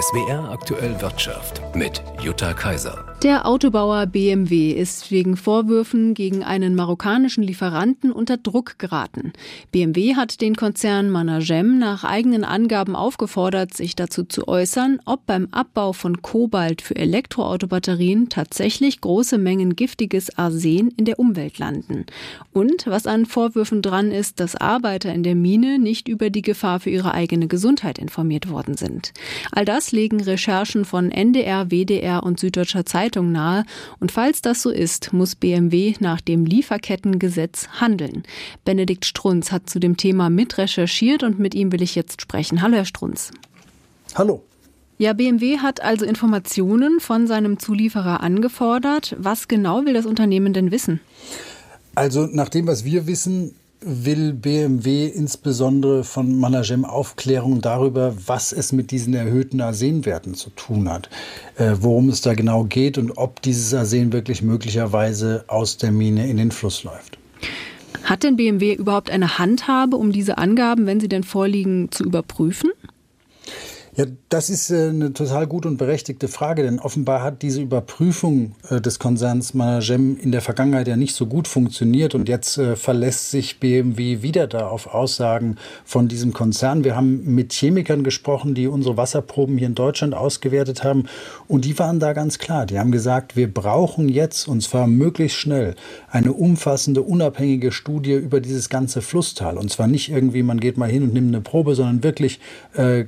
SWR aktuell Wirtschaft mit Jutta Kaiser. Der Autobauer BMW ist wegen Vorwürfen gegen einen marokkanischen Lieferanten unter Druck geraten. BMW hat den Konzern Managem nach eigenen Angaben aufgefordert, sich dazu zu äußern, ob beim Abbau von Kobalt für Elektroautobatterien tatsächlich große Mengen giftiges Arsen in der Umwelt landen. Und was an Vorwürfen dran ist, dass Arbeiter in der Mine nicht über die Gefahr für ihre eigene Gesundheit informiert worden sind. All das legen Recherchen von NDR, WDR und Süddeutscher Zeitung Zeitung nahe. Und falls das so ist, muss BMW nach dem Lieferkettengesetz handeln. Benedikt Strunz hat zu dem Thema mit recherchiert und mit ihm will ich jetzt sprechen. Hallo, Herr Strunz. Hallo. Ja, BMW hat also Informationen von seinem Zulieferer angefordert. Was genau will das Unternehmen denn wissen? Also nach dem, was wir wissen, will BMW insbesondere von Managem Aufklärung darüber, was es mit diesen erhöhten Arsenwerten zu tun hat, äh, worum es da genau geht und ob dieses Arsen wirklich möglicherweise aus der Mine in den Fluss läuft. Hat denn BMW überhaupt eine Handhabe, um diese Angaben, wenn sie denn vorliegen, zu überprüfen? Ja, das ist äh, eine total gute und berechtigte Frage, denn offenbar hat diese Überprüfung äh, des Konzerns Managem in der Vergangenheit ja nicht so gut funktioniert und jetzt äh, verlässt sich BMW wieder da auf Aussagen von diesem Konzern. Wir haben mit Chemikern gesprochen, die unsere Wasserproben hier in Deutschland ausgewertet haben und die waren da ganz klar. Die haben gesagt, wir brauchen jetzt und zwar möglichst schnell eine umfassende, unabhängige Studie über dieses ganze Flusstal und zwar nicht irgendwie, man geht mal hin und nimmt eine Probe, sondern wirklich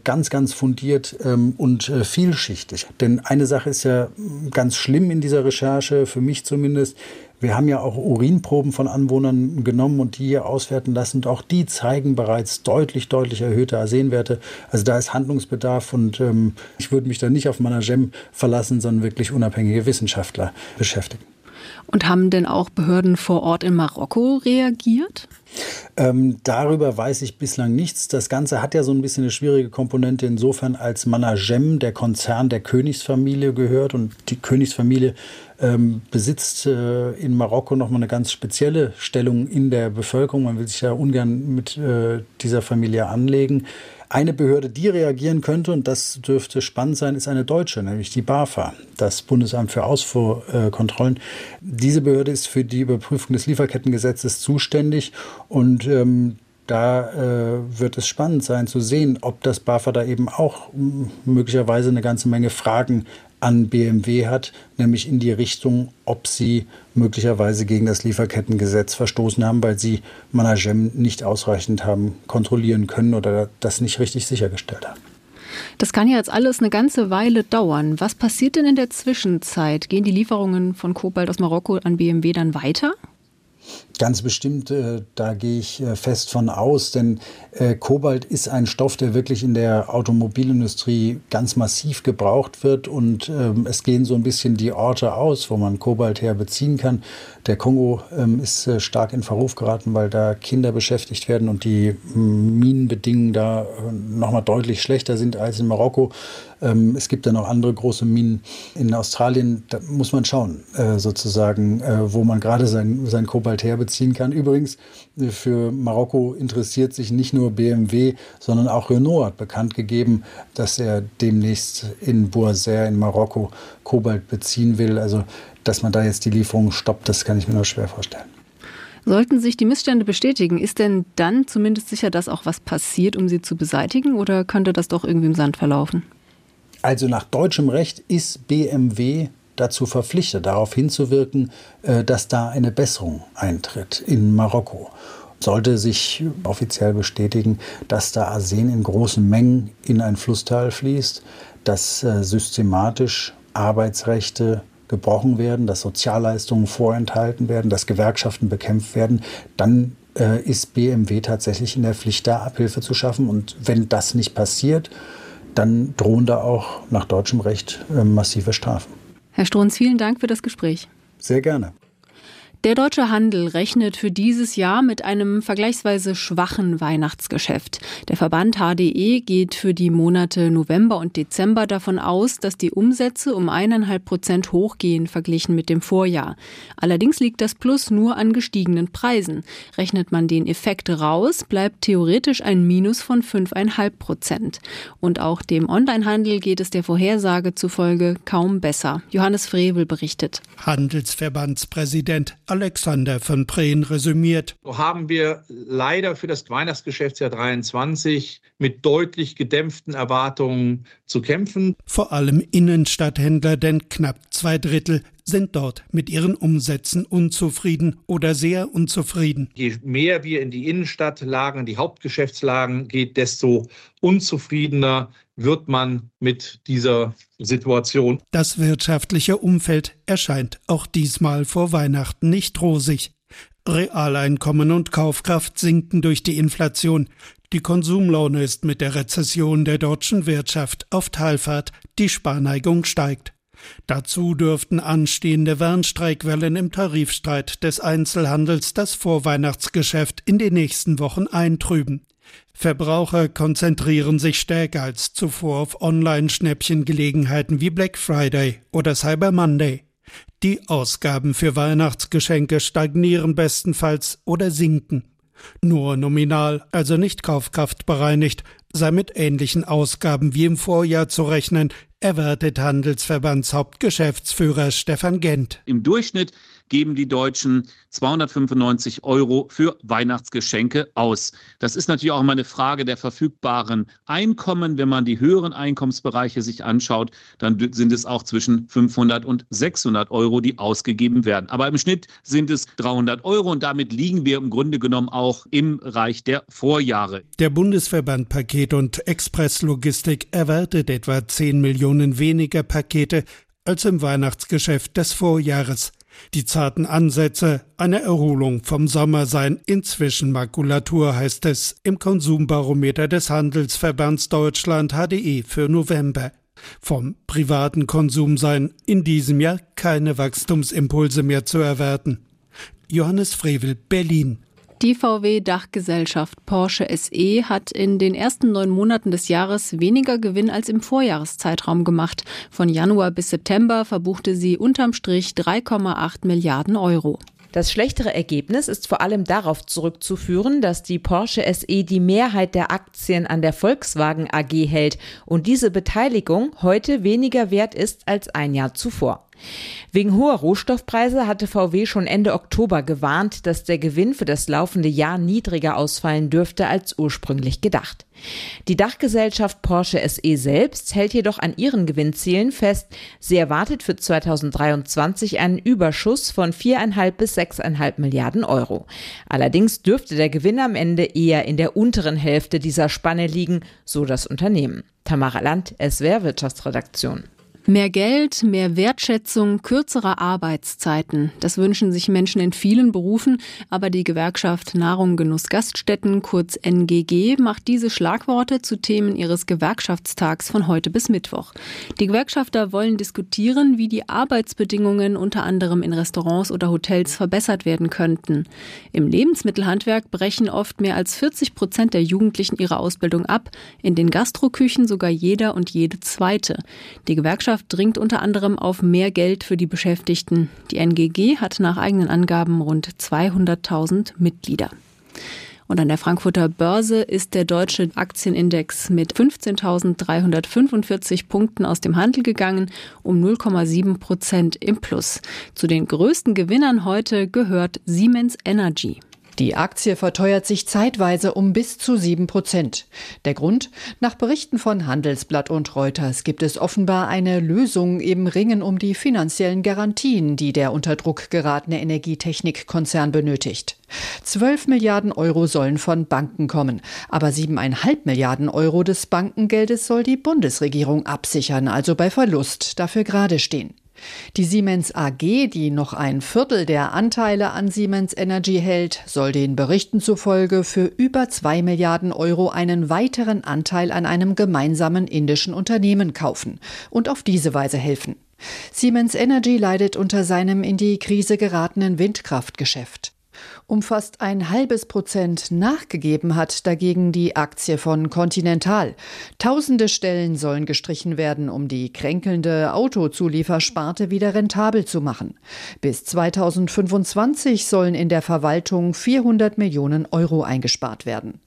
ganz, ganz fundiert fundiert ähm, und äh, vielschichtig. Denn eine Sache ist ja ganz schlimm in dieser Recherche, für mich zumindest. Wir haben ja auch Urinproben von Anwohnern genommen und die hier auswerten lassen. Und auch die zeigen bereits deutlich, deutlich erhöhte Arsenwerte. Also da ist Handlungsbedarf und ähm, ich würde mich da nicht auf Managem verlassen, sondern wirklich unabhängige Wissenschaftler beschäftigen. Und haben denn auch Behörden vor Ort in Marokko reagiert? Ähm, darüber weiß ich bislang nichts. Das Ganze hat ja so ein bisschen eine schwierige Komponente insofern, als Managem, der Konzern der Königsfamilie gehört und die Königsfamilie ähm, besitzt äh, in Marokko nochmal eine ganz spezielle Stellung in der Bevölkerung. Man will sich ja ungern mit äh, dieser Familie anlegen. Eine Behörde, die reagieren könnte, und das dürfte spannend sein, ist eine deutsche, nämlich die BAFA, das Bundesamt für Ausfuhrkontrollen. Diese Behörde ist für die Überprüfung des Lieferkettengesetzes zuständig und ähm, da äh, wird es spannend sein zu sehen, ob das BAFA da eben auch möglicherweise eine ganze Menge Fragen an BMW hat, nämlich in die Richtung, ob sie möglicherweise gegen das Lieferkettengesetz verstoßen haben, weil sie Managem nicht ausreichend haben kontrollieren können oder das nicht richtig sichergestellt haben. Das kann ja jetzt alles eine ganze Weile dauern. Was passiert denn in der Zwischenzeit? Gehen die Lieferungen von Kobalt aus Marokko an BMW dann weiter? Ganz bestimmt, äh, da gehe ich äh, fest von aus, denn äh, Kobalt ist ein Stoff, der wirklich in der Automobilindustrie ganz massiv gebraucht wird und ähm, es gehen so ein bisschen die Orte aus, wo man Kobalt her beziehen kann. Der Kongo ähm, ist äh, stark in Verruf geraten, weil da Kinder beschäftigt werden und die Minenbedingungen da äh, nochmal deutlich schlechter sind als in Marokko. Ähm, es gibt dann noch andere große Minen in Australien. Da muss man schauen, äh, sozusagen, wo man gerade sein, sein Kobalt herbeziehen kann. Übrigens, äh, für Marokko interessiert sich nicht nur BMW, sondern auch Renault hat bekannt gegeben, dass er demnächst in Bourser in Marokko Kobalt beziehen will. Also, dass man da jetzt die Lieferung stoppt, das kann ich mir nur schwer vorstellen. Sollten sich die Missstände bestätigen, ist denn dann zumindest sicher, dass auch was passiert, um sie zu beseitigen, oder könnte das doch irgendwie im Sand verlaufen? Also nach deutschem Recht ist BMW dazu verpflichtet, darauf hinzuwirken, äh, dass da eine Besserung eintritt in Marokko. Sollte sich offiziell bestätigen, dass da Arsen in großen Mengen in ein Flusstal fließt, dass äh, systematisch Arbeitsrechte gebrochen werden, dass Sozialleistungen vorenthalten werden, dass Gewerkschaften bekämpft werden, dann äh, ist BMW tatsächlich in der Pflicht, da Abhilfe zu schaffen. Und wenn das nicht passiert, dann drohen da auch nach deutschem Recht massive Strafen. Herr Strunz, vielen Dank für das Gespräch. Sehr gerne. Der deutsche Handel rechnet für dieses Jahr mit einem vergleichsweise schwachen Weihnachtsgeschäft. Der Verband HDE geht für die Monate November und Dezember davon aus, dass die Umsätze um eineinhalb Prozent hochgehen verglichen mit dem Vorjahr. Allerdings liegt das Plus nur an gestiegenen Preisen. Rechnet man den Effekt raus, bleibt theoretisch ein Minus von fünfeinhalb Prozent. Und auch dem Onlinehandel geht es der Vorhersage zufolge kaum besser. Johannes Frevel berichtet. Handelsverbandspräsident Alexander von Prehn resümiert. So haben wir leider für das Weihnachtsgeschäftsjahr 23 mit deutlich gedämpften Erwartungen zu kämpfen. Vor allem Innenstadthändler, denn knapp zwei Drittel sind dort mit ihren Umsätzen unzufrieden oder sehr unzufrieden. Je mehr wir in die Innenstadtlagen, in die Hauptgeschäftslagen geht, desto unzufriedener wird man mit dieser Situation. Das wirtschaftliche Umfeld erscheint auch diesmal vor Weihnachten nicht rosig. Realeinkommen und Kaufkraft sinken durch die Inflation. Die Konsumlaune ist mit der Rezession der deutschen Wirtschaft auf Talfahrt, die Sparneigung steigt. Dazu dürften anstehende Warnstreikwellen im Tarifstreit des Einzelhandels das Vorweihnachtsgeschäft in den nächsten Wochen eintrüben. Verbraucher konzentrieren sich stärker als zuvor auf Online-Schnäppchengelegenheiten wie Black Friday oder Cyber Monday. Die Ausgaben für Weihnachtsgeschenke stagnieren bestenfalls oder sinken. Nur nominal, also nicht kaufkraftbereinigt, sei mit ähnlichen Ausgaben wie im Vorjahr zu rechnen, erwartet Handelsverbandshauptgeschäftsführer Stefan Gent. Im Durchschnitt geben die Deutschen 295 Euro für Weihnachtsgeschenke aus. Das ist natürlich auch immer eine Frage der verfügbaren Einkommen. Wenn man die höheren Einkommensbereiche sich anschaut, dann sind es auch zwischen 500 und 600 Euro, die ausgegeben werden. Aber im Schnitt sind es 300 Euro und damit liegen wir im Grunde genommen auch im Reich der Vorjahre. Der Bundesverband Paket und Expresslogistik erwartet etwa 10 Millionen weniger Pakete als im Weihnachtsgeschäft des Vorjahres. Die zarten Ansätze einer Erholung vom Sommer seien inzwischen Makulatur, heißt es im Konsumbarometer des Handelsverbands Deutschland HDE für November. Vom privaten Konsum seien in diesem Jahr keine Wachstumsimpulse mehr zu erwarten. Johannes Frevel, Berlin. Die VW-Dachgesellschaft Porsche SE hat in den ersten neun Monaten des Jahres weniger Gewinn als im Vorjahreszeitraum gemacht. Von Januar bis September verbuchte sie unterm Strich 3,8 Milliarden Euro. Das schlechtere Ergebnis ist vor allem darauf zurückzuführen, dass die Porsche SE die Mehrheit der Aktien an der Volkswagen AG hält und diese Beteiligung heute weniger wert ist als ein Jahr zuvor. Wegen hoher Rohstoffpreise hatte VW schon Ende Oktober gewarnt, dass der Gewinn für das laufende Jahr niedriger ausfallen dürfte als ursprünglich gedacht. Die Dachgesellschaft Porsche SE selbst hält jedoch an ihren Gewinnzielen fest. Sie erwartet für 2023 einen Überschuss von 4,5 bis 6,5 Milliarden Euro. Allerdings dürfte der Gewinn am Ende eher in der unteren Hälfte dieser Spanne liegen, so das Unternehmen. Tamara Land, SWR Wirtschaftsredaktion. Mehr Geld, mehr Wertschätzung, kürzere Arbeitszeiten. Das wünschen sich Menschen in vielen Berufen, aber die Gewerkschaft Nahrung Genuss Gaststätten, kurz NGG, macht diese Schlagworte zu Themen ihres Gewerkschaftstags von heute bis Mittwoch. Die Gewerkschafter wollen diskutieren, wie die Arbeitsbedingungen unter anderem in Restaurants oder Hotels verbessert werden könnten. Im Lebensmittelhandwerk brechen oft mehr als 40 Prozent der Jugendlichen ihre Ausbildung ab, in den Gastroküchen sogar jeder und jede zweite. Die Gewerkschaft Gewerkschaft dringt unter anderem auf mehr Geld für die Beschäftigten. Die NGG hat nach eigenen Angaben rund 200.000 Mitglieder. Und an der Frankfurter Börse ist der deutsche Aktienindex mit 15.345 Punkten aus dem Handel gegangen, um 0,7 Prozent im Plus. Zu den größten Gewinnern heute gehört Siemens Energy. Die Aktie verteuert sich zeitweise um bis zu sieben Prozent. Der Grund? Nach Berichten von Handelsblatt und Reuters gibt es offenbar eine Lösung im Ringen um die finanziellen Garantien, die der unter Druck geratene Energietechnikkonzern benötigt. Zwölf Milliarden Euro sollen von Banken kommen, aber siebeneinhalb Milliarden Euro des Bankengeldes soll die Bundesregierung absichern, also bei Verlust dafür gerade stehen. Die Siemens AG, die noch ein Viertel der Anteile an Siemens Energy hält, soll den Berichten zufolge für über zwei Milliarden Euro einen weiteren Anteil an einem gemeinsamen indischen Unternehmen kaufen und auf diese Weise helfen. Siemens Energy leidet unter seinem in die Krise geratenen Windkraftgeschäft. Um fast ein halbes Prozent nachgegeben hat dagegen die Aktie von Continental. Tausende Stellen sollen gestrichen werden, um die kränkelnde Autozuliefersparte wieder rentabel zu machen. Bis 2025 sollen in der Verwaltung 400 Millionen Euro eingespart werden.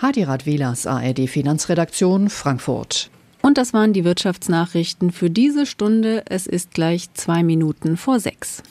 Hadirat Velas, ARD Finanzredaktion, Frankfurt. Und das waren die Wirtschaftsnachrichten für diese Stunde. Es ist gleich zwei Minuten vor sechs.